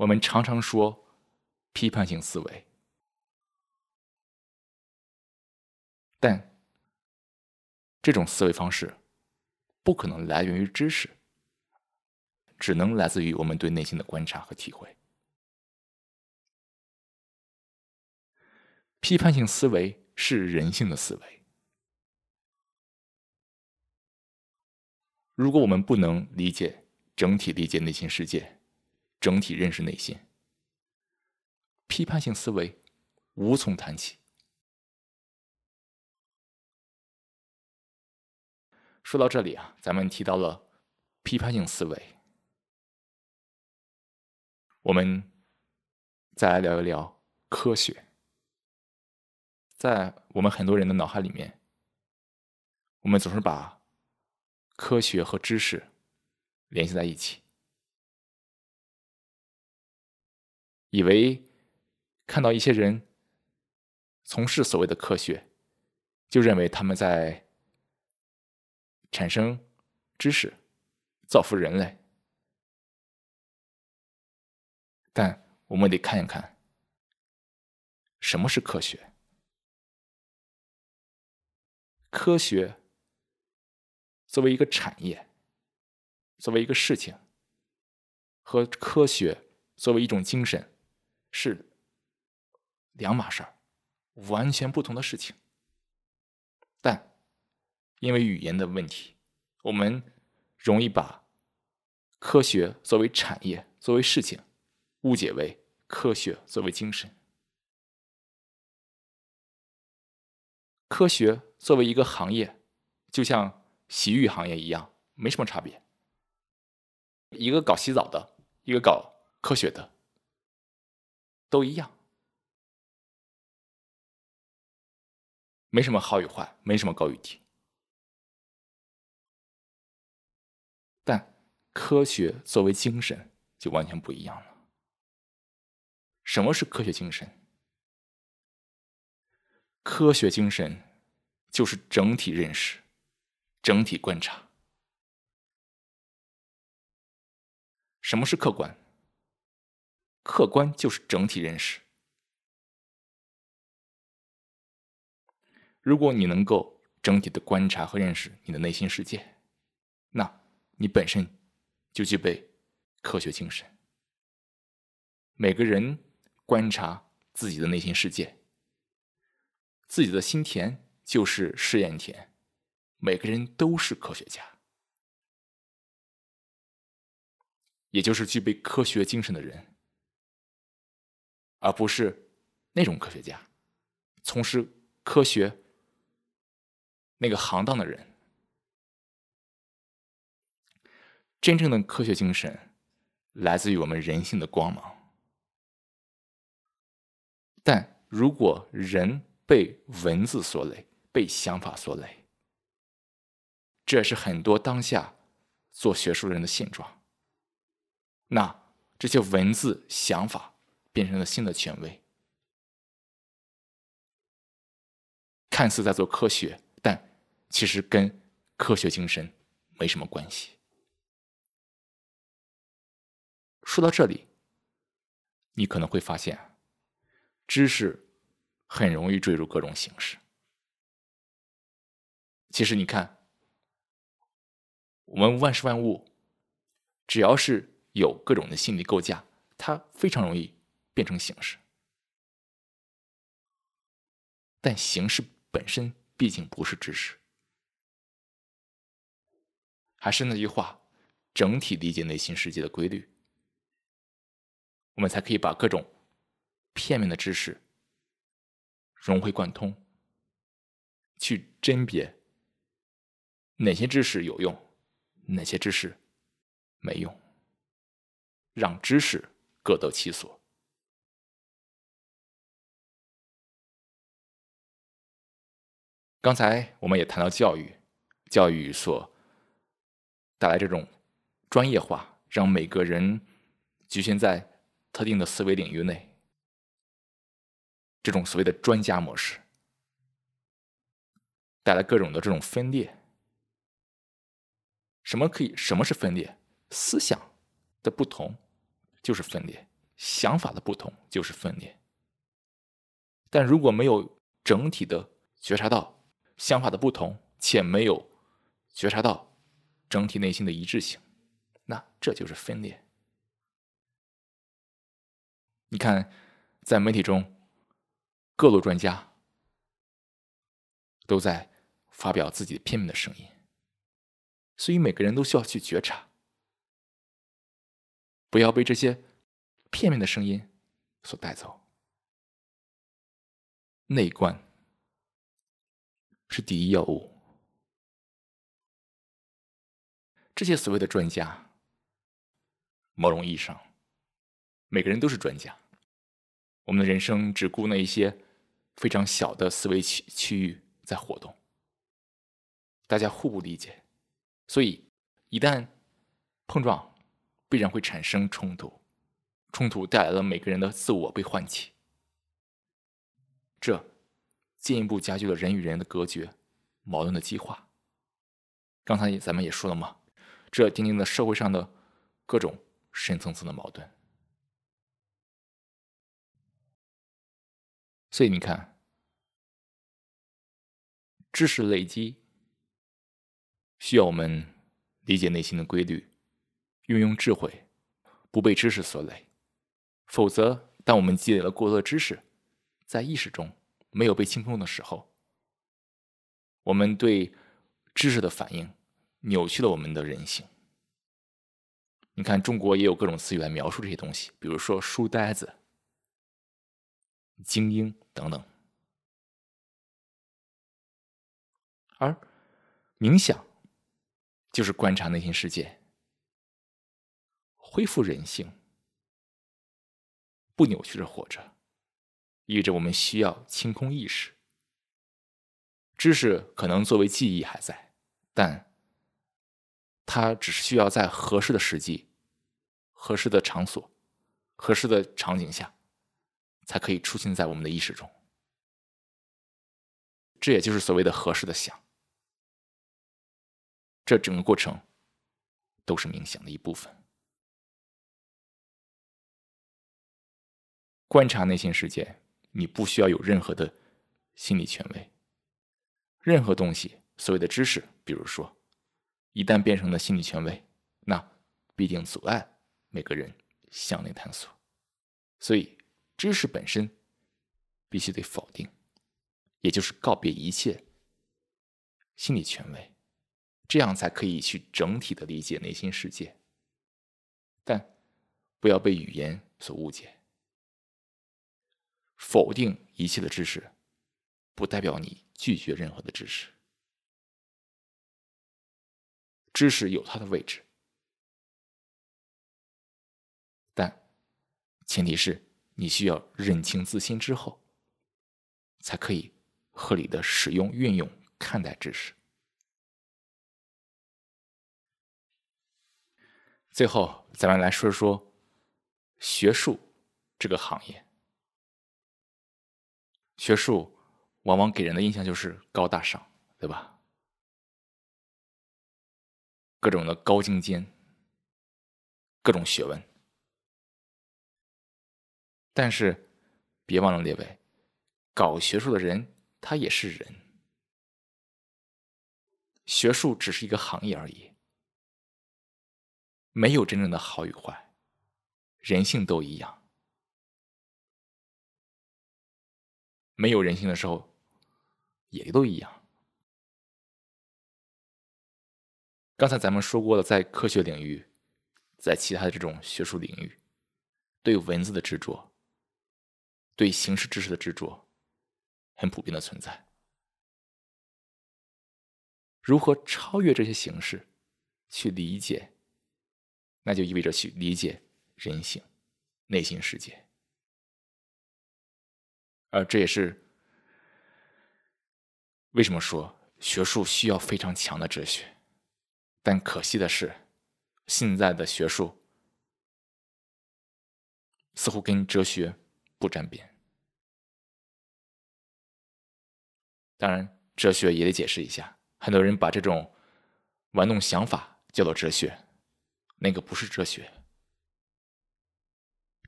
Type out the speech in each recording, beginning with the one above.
我们常常说批判性思维，但这种思维方式不可能来源于知识，只能来自于我们对内心的观察和体会。批判性思维是人性的思维。如果我们不能理解整体理解内心世界，整体认识内心，批判性思维无从谈起。说到这里啊，咱们提到了批判性思维，我们再来聊一聊科学。在我们很多人的脑海里面，我们总是把科学和知识联系在一起，以为看到一些人从事所谓的科学，就认为他们在产生知识、造福人类。但我们得看一看，什么是科学。科学作为一个产业，作为一个事情，和科学作为一种精神是两码事儿，完全不同的事情。但因为语言的问题，我们容易把科学作为产业、作为事情，误解为科学作为精神。科学作为一个行业，就像洗浴行业一样，没什么差别。一个搞洗澡的，一个搞科学的，都一样，没什么好与坏，没什么高与低。但科学作为精神，就完全不一样了。什么是科学精神？科学精神就是整体认识、整体观察。什么是客观？客观就是整体认识。如果你能够整体的观察和认识你的内心世界，那你本身就具备科学精神。每个人观察自己的内心世界。自己的心田就是试验田，每个人都是科学家，也就是具备科学精神的人，而不是那种科学家，从事科学那个行当的人。真正的科学精神来自于我们人性的光芒，但如果人，被文字所累，被想法所累，这是很多当下做学术人的现状。那这些文字想法变成了新的权威，看似在做科学，但其实跟科学精神没什么关系。说到这里，你可能会发现，知识。很容易坠入各种形式。其实你看，我们万事万物，只要是有各种的心理构架，它非常容易变成形式。但形式本身毕竟不是知识。还是那句话，整体理解内心世界的规律，我们才可以把各种片面的知识。融会贯通，去甄别哪些知识有用，哪些知识没用，让知识各得其所。刚才我们也谈到教育，教育所带来这种专业化，让每个人局限在特定的思维领域内。这种所谓的专家模式，带来各种的这种分裂。什么可以？什么是分裂？思想的不同就是分裂，想法的不同就是分裂。但如果没有整体的觉察到想法的不同，且没有觉察到整体内心的一致性，那这就是分裂。你看，在媒体中，各路专家都在发表自己片面的声音，所以每个人都需要去觉察，不要被这些片面的声音所带走。内观是第一要务。这些所谓的专家，某种意义上，每个人都是专家。我们的人生只顾那一些非常小的思维区区域在活动，大家互不理解，所以一旦碰撞，必然会产生冲突，冲突带来了每个人的自我被唤起。这进一步加剧了人与人的隔绝、矛盾的激化。刚才咱们也说了嘛，这奠定了社会上的各种深层次的矛盾。所以你看，知识累积需要我们理解内心的规律，运用智慧，不被知识所累。否则，当我们积累了过多的知识，在意识中没有被清空的时候，我们对知识的反应扭曲了我们的人性。你看，中国也有各种词语来描述这些东西，比如说“书呆子”、“精英”等等。而冥想就是观察内心世界，恢复人性，不扭曲着活着。意味着我们需要清空意识，知识可能作为记忆还在，但它只是需要在合适的时机、合适的场所、合适的场景下，才可以出现在我们的意识中。这也就是所谓的合适的想。这整个过程都是冥想的一部分，观察内心世界。你不需要有任何的心理权威，任何东西，所谓的知识，比如说，一旦变成了心理权威，那必定阻碍每个人向内探索。所以，知识本身必须得否定，也就是告别一切心理权威，这样才可以去整体的理解内心世界。但不要被语言所误解。否定一切的知识，不代表你拒绝任何的知识。知识有它的位置，但前提是你需要认清自心之后，才可以合理的使用、运用、看待知识。最后，咱们来说说学术这个行业。学术往往给人的印象就是高大上，对吧？各种的高精尖，各种学问。但是别忘了，列位，搞学术的人他也是人，学术只是一个行业而已，没有真正的好与坏，人性都一样。没有人性的时候，也都一样。刚才咱们说过了，在科学领域，在其他的这种学术领域，对文字的执着，对形式知识的执着，很普遍的存在。如何超越这些形式，去理解，那就意味着去理解人性、内心世界。而这也是为什么说学术需要非常强的哲学，但可惜的是，现在的学术似乎跟哲学不沾边。当然，哲学也得解释一下，很多人把这种玩弄想法叫做哲学，那个不是哲学。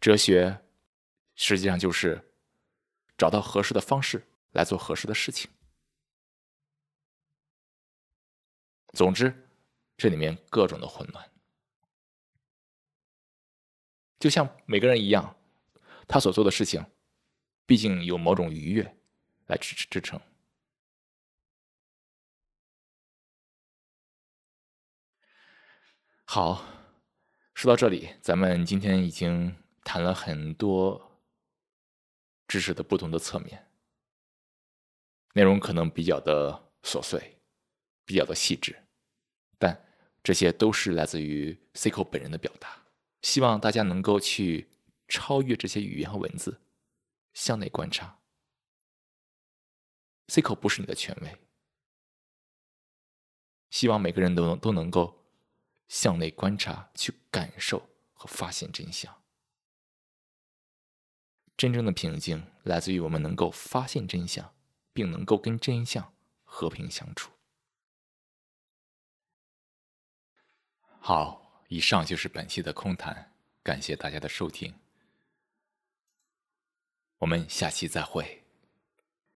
哲学实际上就是找到合适的方式来做合适的事情。总之，这里面各种的混乱，就像每个人一样，他所做的事情，毕竟有某种愉悦来支支撑。好，说到这里，咱们今天已经谈了很多知识的不同的侧面，内容可能比较的琐碎，比较的细致，但这些都是来自于 Cico 本人的表达。希望大家能够去超越这些语言和文字，向内观察。Cico 不是你的权威，希望每个人都能都能够。向内观察，去感受和发现真相。真正的平静来自于我们能够发现真相，并能够跟真相和平相处。好，以上就是本期的空谈，感谢大家的收听，我们下期再会。